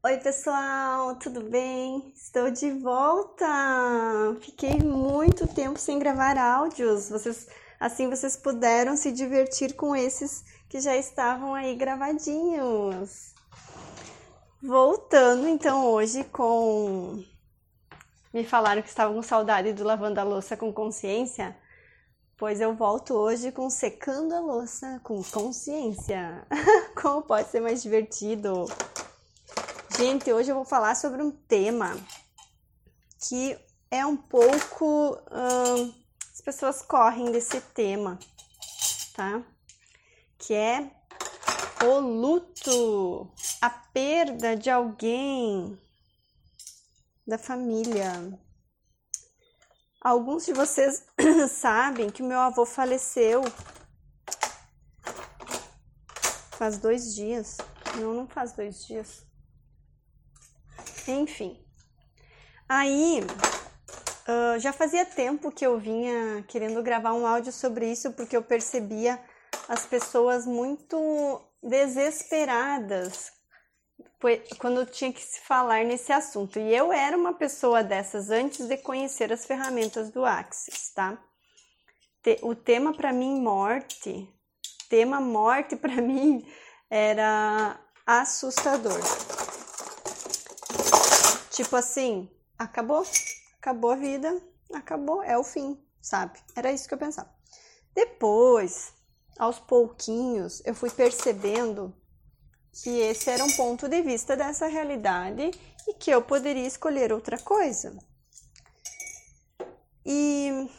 Oi, pessoal, tudo bem? Estou de volta! Fiquei muito tempo sem gravar áudios. Vocês, assim vocês puderam se divertir com esses que já estavam aí gravadinhos. Voltando então hoje com me falaram que estavam com saudade do lavando a louça com consciência. Pois eu volto hoje com secando a louça com consciência. Como pode ser mais divertido? Gente, hoje eu vou falar sobre um tema que é um pouco. Hum, as pessoas correm desse tema, tá? Que é o luto, a perda de alguém da família. Alguns de vocês sabem que meu avô faleceu faz dois dias. Não, não faz dois dias. Enfim. Aí, uh, já fazia tempo que eu vinha querendo gravar um áudio sobre isso, porque eu percebia as pessoas muito desesperadas quando tinha que se falar nesse assunto. E eu era uma pessoa dessas antes de conhecer as ferramentas do Axis, tá? O tema para mim morte, tema morte para mim era assustador. Tipo assim, acabou, acabou a vida, acabou, é o fim, sabe? Era isso que eu pensava. Depois, aos pouquinhos, eu fui percebendo que esse era um ponto de vista dessa realidade e que eu poderia escolher outra coisa. E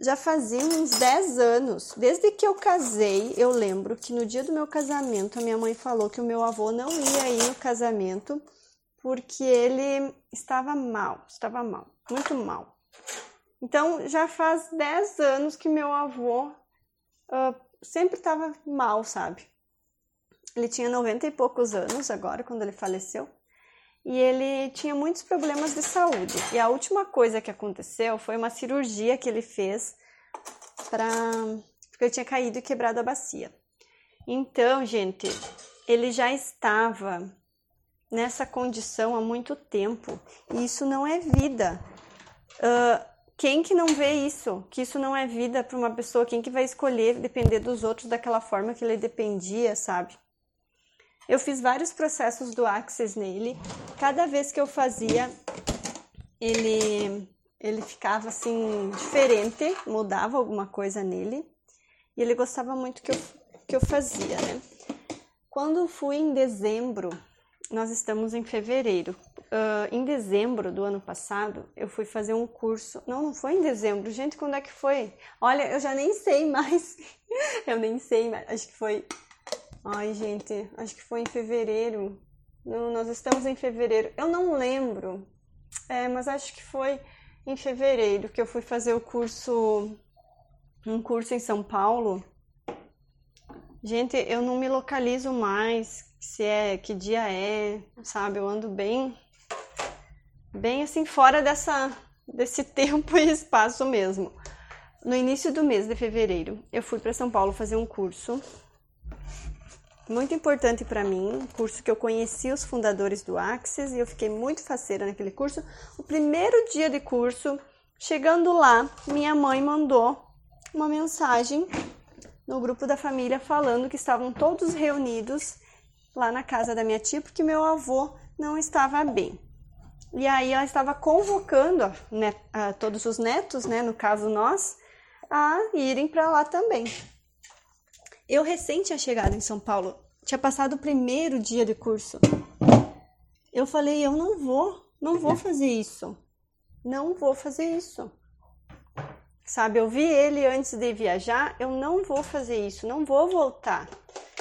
já fazia uns 10 anos, desde que eu casei, eu lembro que no dia do meu casamento a minha mãe falou que o meu avô não ia ir no casamento porque ele estava mal, estava mal, muito mal. Então já faz 10 anos que meu avô uh, sempre estava mal, sabe? Ele tinha 90 e poucos anos agora, quando ele faleceu, e ele tinha muitos problemas de saúde. E a última coisa que aconteceu foi uma cirurgia que ele fez para porque ele tinha caído e quebrado a bacia. Então, gente, ele já estava nessa condição há muito tempo. E isso não é vida. Uh, quem que não vê isso? Que isso não é vida para uma pessoa? Quem que vai escolher depender dos outros daquela forma que ele dependia, sabe? Eu fiz vários processos do Axis nele. Cada vez que eu fazia, ele ele ficava assim diferente, mudava alguma coisa nele. E ele gostava muito que eu que eu fazia, né? Quando fui em dezembro, nós estamos em fevereiro. Uh, em dezembro do ano passado, eu fui fazer um curso. Não, não foi em dezembro. Gente, quando é que foi? Olha, eu já nem sei mais. eu nem sei mais. Acho que foi Ai, gente, acho que foi em fevereiro. Não, nós estamos em fevereiro. Eu não lembro, é, mas acho que foi em fevereiro que eu fui fazer o curso, um curso em São Paulo. Gente, eu não me localizo mais se é que dia é, sabe? Eu ando bem, bem assim fora dessa desse tempo e espaço mesmo. No início do mês de fevereiro, eu fui para São Paulo fazer um curso muito importante para mim, um curso que eu conheci os fundadores do Axis e eu fiquei muito faceira naquele curso. O primeiro dia de curso, chegando lá, minha mãe mandou uma mensagem no grupo da família falando que estavam todos reunidos lá na casa da minha tia porque meu avô não estava bem. E aí ela estava convocando né, a todos os netos, né, no caso nós, a irem para lá também. Eu recente tinha chegado em São Paulo, tinha passado o primeiro dia de curso. Eu falei, eu não vou, não vou fazer isso. Não vou fazer isso. Sabe, eu vi ele antes de viajar, eu não vou fazer isso, não vou voltar.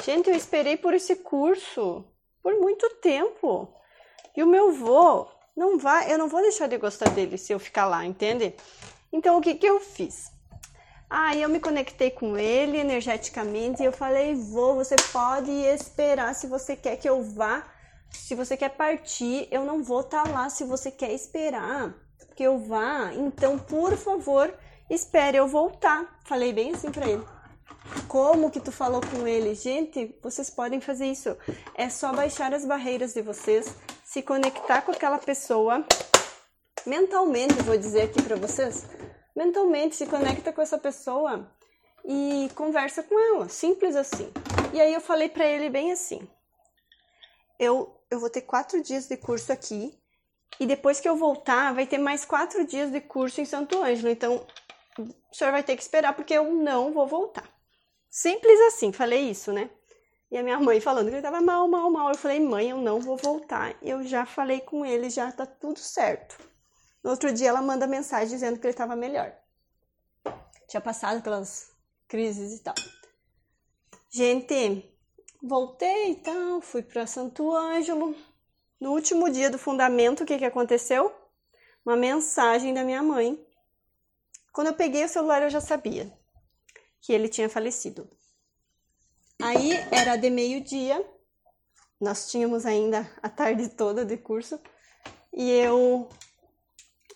Gente, eu esperei por esse curso por muito tempo. E o meu vô não vai, eu não vou deixar de gostar dele se eu ficar lá, entende? Então o que que eu fiz? Aí eu me conectei com ele energeticamente e eu falei: vou, você pode esperar se você quer que eu vá. Se você quer partir, eu não vou estar tá lá se você quer esperar que eu vá. Então, por favor, espere eu voltar. Falei bem assim para ele. Como que tu falou com ele? Gente, vocês podem fazer isso. É só baixar as barreiras de vocês, se conectar com aquela pessoa mentalmente, vou dizer aqui para vocês. Mentalmente se conecta com essa pessoa e conversa com ela, simples assim. E aí eu falei para ele bem assim: eu eu vou ter quatro dias de curso aqui e depois que eu voltar vai ter mais quatro dias de curso em Santo Ângelo. Então o senhor vai ter que esperar porque eu não vou voltar. Simples assim, falei isso, né? E a minha mãe falando que ele tava mal, mal, mal. Eu falei, mãe, eu não vou voltar. Eu já falei com ele, já tá tudo certo. No outro dia ela manda mensagem dizendo que ele tava melhor. Tinha passado pelas crises e tal. Gente, voltei e tal, fui para Santo Ângelo. No último dia do fundamento, o que, que aconteceu? Uma mensagem da minha mãe. Quando eu peguei o celular, eu já sabia que ele tinha falecido. Aí era de meio-dia, nós tínhamos ainda a tarde toda de curso, e eu,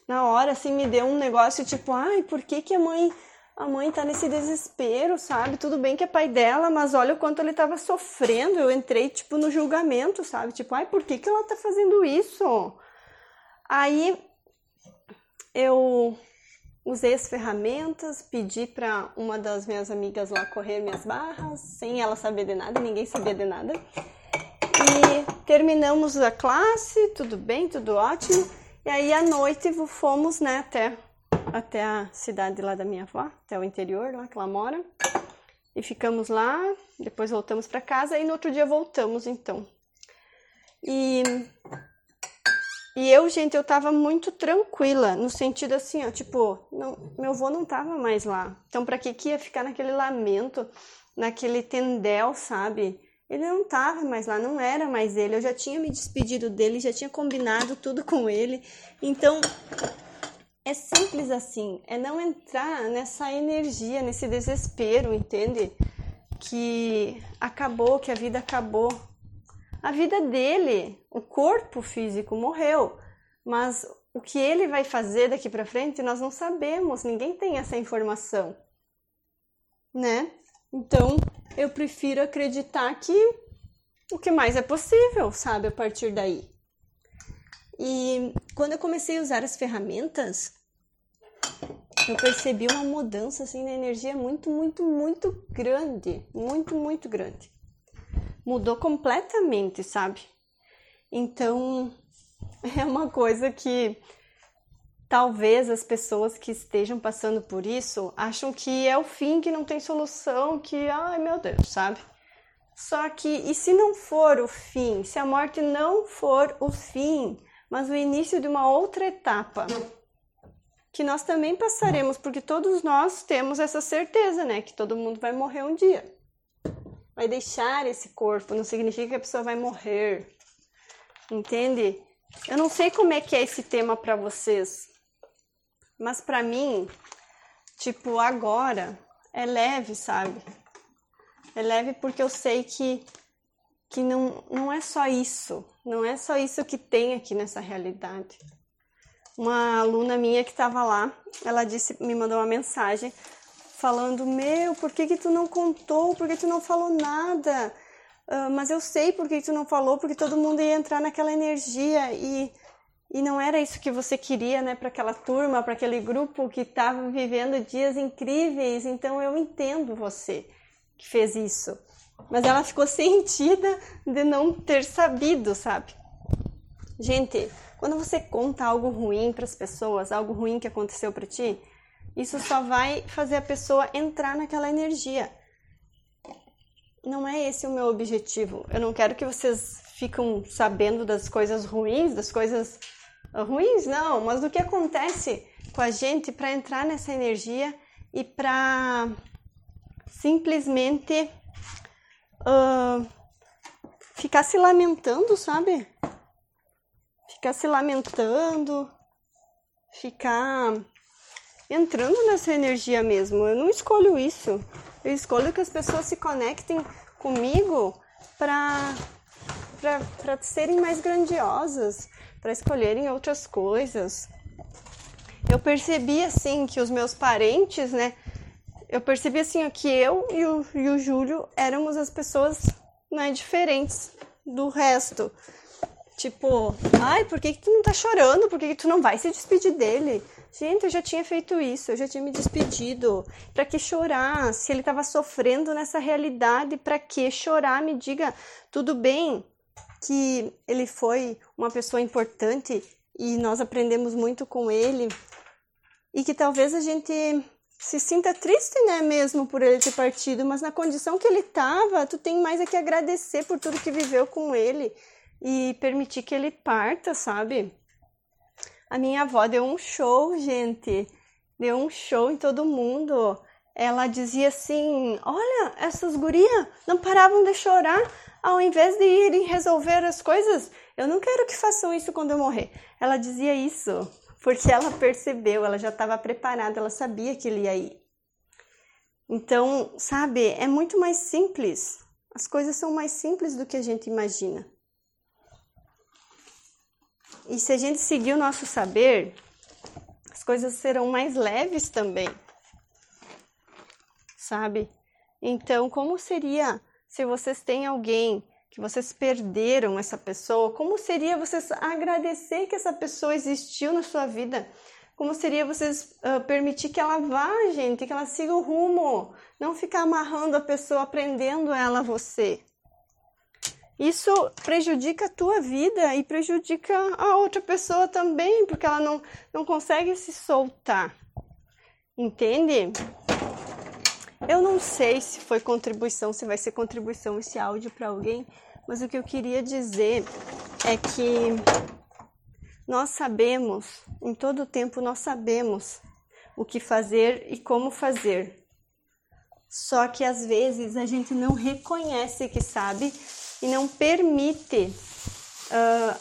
na hora, assim, me deu um negócio tipo, ai, por que, que a mãe. A mãe tá nesse desespero, sabe? Tudo bem que é pai dela, mas olha o quanto ele tava sofrendo. Eu entrei, tipo, no julgamento, sabe? Tipo, ai, por que, que ela tá fazendo isso? Aí eu Usei as ferramentas, pedi para uma das minhas amigas lá correr minhas barras, sem ela saber de nada, ninguém sabia de nada. E terminamos a classe, tudo bem, tudo ótimo. E aí à noite fomos, né, até, até a cidade lá da minha avó, até o interior lá que ela mora. E ficamos lá, depois voltamos para casa e no outro dia voltamos então. E e eu, gente, eu tava muito tranquila, no sentido assim, ó, tipo, não, meu avô não tava mais lá. Então, pra que que ia ficar naquele lamento, naquele tendel, sabe? Ele não tava mais lá, não era mais ele. Eu já tinha me despedido dele, já tinha combinado tudo com ele. Então, é simples assim, é não entrar nessa energia, nesse desespero, entende? Que acabou, que a vida acabou a vida dele, o corpo físico morreu, mas o que ele vai fazer daqui para frente nós não sabemos, ninguém tem essa informação, né? Então eu prefiro acreditar que o que mais é possível, sabe, a partir daí. E quando eu comecei a usar as ferramentas, eu percebi uma mudança assim na energia muito, muito, muito grande, muito, muito grande mudou completamente, sabe? Então, é uma coisa que talvez as pessoas que estejam passando por isso acham que é o fim, que não tem solução, que ai meu Deus, sabe? Só que e se não for o fim, se a morte não for o fim, mas o início de uma outra etapa, que nós também passaremos, porque todos nós temos essa certeza, né, que todo mundo vai morrer um dia vai deixar esse corpo, não significa que a pessoa vai morrer. Entende? Eu não sei como é que é esse tema para vocês, mas para mim, tipo, agora é leve, sabe? É leve porque eu sei que que não, não é só isso, não é só isso que tem aqui nessa realidade. Uma aluna minha que estava lá, ela disse, me mandou uma mensagem falando: Meu, por que, que tu não contou? Por que tu não falou nada? Uh, mas eu sei por que tu não falou, porque todo mundo ia entrar naquela energia e, e não era isso que você queria, né, para aquela turma, para aquele grupo que estava vivendo dias incríveis. Então eu entendo você que fez isso. Mas ela ficou sentida de não ter sabido, sabe? Gente, quando você conta algo ruim para as pessoas, algo ruim que aconteceu para ti, isso só vai fazer a pessoa entrar naquela energia. Não é esse o meu objetivo. Eu não quero que vocês fiquem sabendo das coisas ruins, das coisas ruins, não, mas do que acontece com a gente para entrar nessa energia e para simplesmente uh, ficar se lamentando, sabe? Ficar se lamentando, ficar entrando nessa energia mesmo. Eu não escolho isso. Eu escolho que as pessoas se conectem comigo para serem mais grandiosas, para escolherem outras coisas. Eu percebi assim que os meus parentes, né? eu percebi assim que eu e o, e o Júlio éramos as pessoas né, diferentes do resto. Tipo, ai, por que, que tu não tá chorando? Por que, que tu não vai se despedir dele? Gente, eu já tinha feito isso, eu já tinha me despedido. Para que chorar? Se ele estava sofrendo nessa realidade, para que chorar? Me diga, tudo bem que ele foi uma pessoa importante e nós aprendemos muito com ele e que talvez a gente se sinta triste, né, mesmo por ele ter partido, mas na condição que ele estava, tu tem mais a que agradecer por tudo que viveu com ele e permitir que ele parta, sabe? A minha avó deu um show, gente. Deu um show em todo mundo. Ela dizia assim: Olha, essas gurias não paravam de chorar ao invés de irem resolver as coisas. Eu não quero que façam isso quando eu morrer. Ela dizia isso porque ela percebeu, ela já estava preparada, ela sabia que ele ia ir. Então, sabe, é muito mais simples. As coisas são mais simples do que a gente imagina. E se a gente seguir o nosso saber, as coisas serão mais leves também. Sabe? Então, como seria se vocês têm alguém que vocês perderam essa pessoa? Como seria vocês agradecer que essa pessoa existiu na sua vida? Como seria vocês uh, permitir que ela vá, gente, que ela siga o rumo, não ficar amarrando a pessoa, prendendo ela a você? Isso prejudica a tua vida e prejudica a outra pessoa também, porque ela não, não consegue se soltar. Entende? Eu não sei se foi contribuição, se vai ser contribuição esse áudio para alguém, mas o que eu queria dizer é que nós sabemos, em todo tempo nós sabemos o que fazer e como fazer. Só que às vezes a gente não reconhece que sabe e não permite, uh,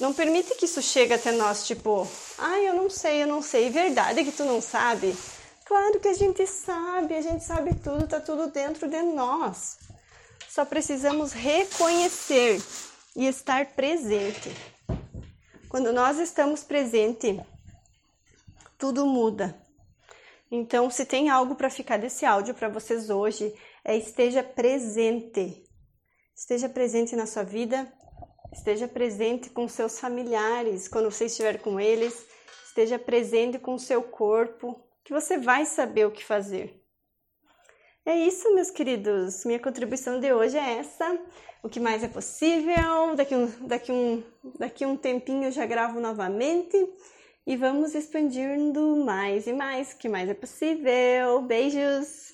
não permite que isso chegue até nós, tipo, ai, eu não sei, eu não sei, verdade que tu não sabe? Claro que a gente sabe, a gente sabe tudo, tá tudo dentro de nós. Só precisamos reconhecer e estar presente. Quando nós estamos presente, tudo muda. Então, se tem algo para ficar desse áudio para vocês hoje, é esteja presente. Esteja presente na sua vida, esteja presente com seus familiares, quando você estiver com eles, esteja presente com o seu corpo, que você vai saber o que fazer. É isso, meus queridos. Minha contribuição de hoje é essa. O que mais é possível? Daqui um, daqui um, daqui um tempinho eu já gravo novamente e vamos expandindo mais e mais. O que mais é possível? Beijos!